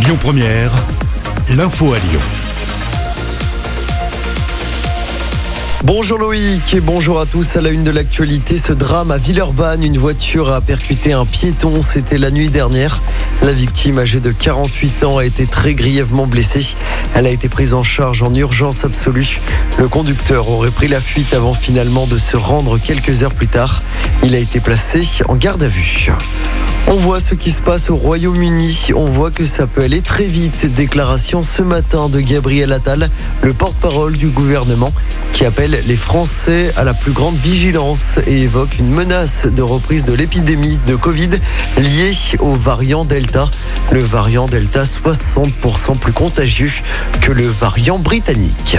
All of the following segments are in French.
Lyon Première, l'info à Lyon. Bonjour Loïc et bonjour à tous. À la une de l'actualité, ce drame à Villeurbanne, une voiture a percuté un piéton. C'était la nuit dernière. La victime, âgée de 48 ans, a été très grièvement blessée. Elle a été prise en charge en urgence absolue. Le conducteur aurait pris la fuite avant finalement de se rendre quelques heures plus tard. Il a été placé en garde à vue. On voit ce qui se passe au Royaume-Uni. On voit que ça peut aller très vite. Déclaration ce matin de Gabriel Attal, le porte-parole du gouvernement, qui appelle les Français à la plus grande vigilance et évoque une menace de reprise de l'épidémie de Covid liée au variant Delta. Le variant Delta 60% plus contagieux que le variant britannique.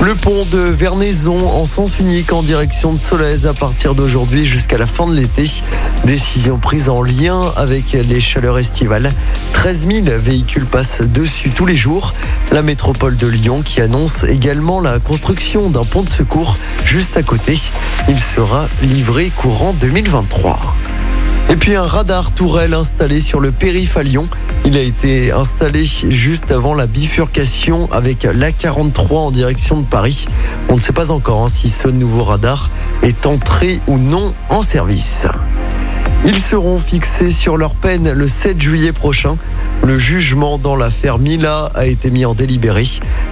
Le pont de Vernaison en sens unique en direction de Solèze à partir d'aujourd'hui jusqu'à la fin de l'été. Décision prise en lien avec les chaleurs estivales. 13 000 véhicules passent dessus tous les jours. La métropole de Lyon qui annonce également la construction d'un pont de secours juste à côté. Il sera livré courant 2023. Et puis un radar tourelle installé sur le périph' à Lyon. Il a été installé juste avant la bifurcation avec l'A43 en direction de Paris. On ne sait pas encore hein, si ce nouveau radar est entré ou non en service. Ils seront fixés sur leur peine le 7 juillet prochain. Le jugement dans l'affaire Mila a été mis en délibéré.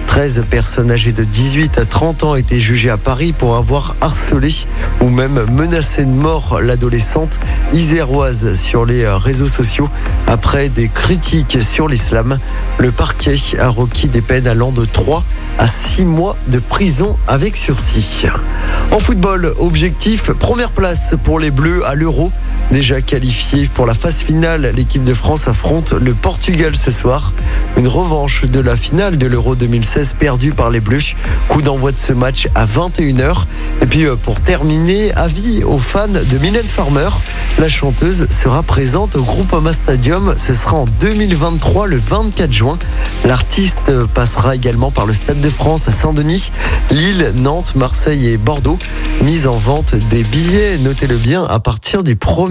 13 personnes âgées de 18 à 30 ans étaient jugées à Paris pour avoir harcelé ou même menacé de mort l'adolescente iséroise sur les réseaux sociaux après des critiques sur l'islam. Le parquet a requis des peines allant de 3 à 6 mois de prison avec sursis. En football, objectif, première place pour les Bleus à l'Euro. Déjà qualifié pour la phase finale, l'équipe de France affronte le Portugal ce soir. Une revanche de la finale de l'Euro 2016 perdue par les Bleus. Coup d'envoi de ce match à 21h. Et puis euh, pour terminer, avis aux fans de Mylène Farmer. La chanteuse sera présente au Groupama Stadium. Ce sera en 2023, le 24 juin. L'artiste passera également par le Stade de France à Saint-Denis, Lille, Nantes, Marseille et Bordeaux. Mise en vente des billets, notez-le bien, à partir du